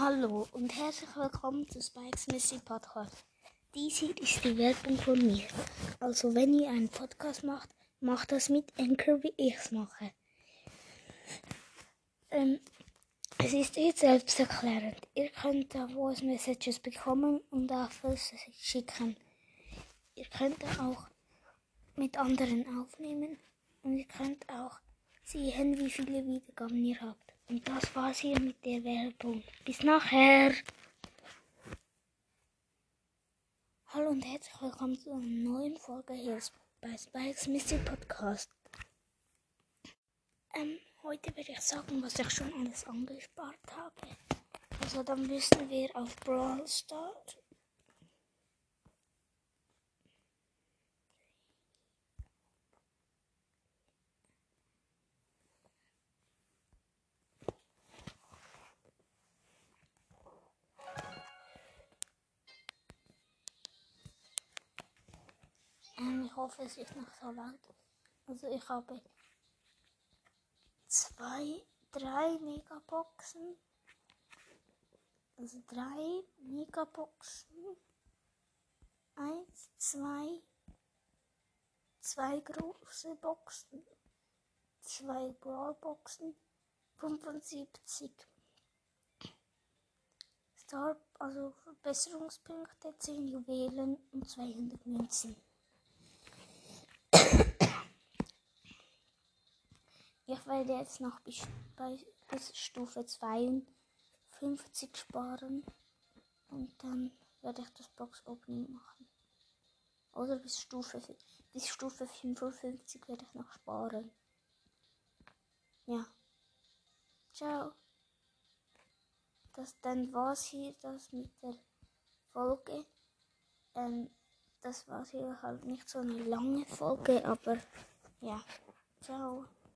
Hallo und herzlich willkommen zu Spikes Missy Podcast. Dies hier ist die Werbung von mir. Also wenn ihr einen Podcast macht, macht das mit Anchor, wie ich es mache. Ähm, es ist eh selbsterklärend. Ihr könnt da Voice Messages bekommen und auch schicken. Ihr könnt auch mit anderen aufnehmen und ihr könnt auch sehen, wie viele Wiedergaben ihr habt. Und das war's hier mit der Werbung. Bis nachher. Hallo und herzlich willkommen zu einer neuen Folge hier bei Spikes Mystery Podcast. Ähm, heute werde ich sagen, was ich schon alles angespart habe. Also dann müssen wir auf Brawl Start Ähm, ich hoffe, es ist noch so laut. Also ich habe zwei, drei Megaboxen. Also drei Megaboxen. Eins, zwei, zwei große Boxen. Zwei Brawlboxen. 75 Star, also Verbesserungspunkte, 10 Juwelen und 200 Münzen. Ich werde jetzt noch bis, bis Stufe 52 sparen und dann werde ich das Box Opening machen. Oder bis Stufe, bis Stufe 55 werde ich noch sparen. Ja. Ciao. Das, dann war es hier das mit der Folge. Ähm, das war hier halt nicht so eine lange Folge, aber ja. Ciao.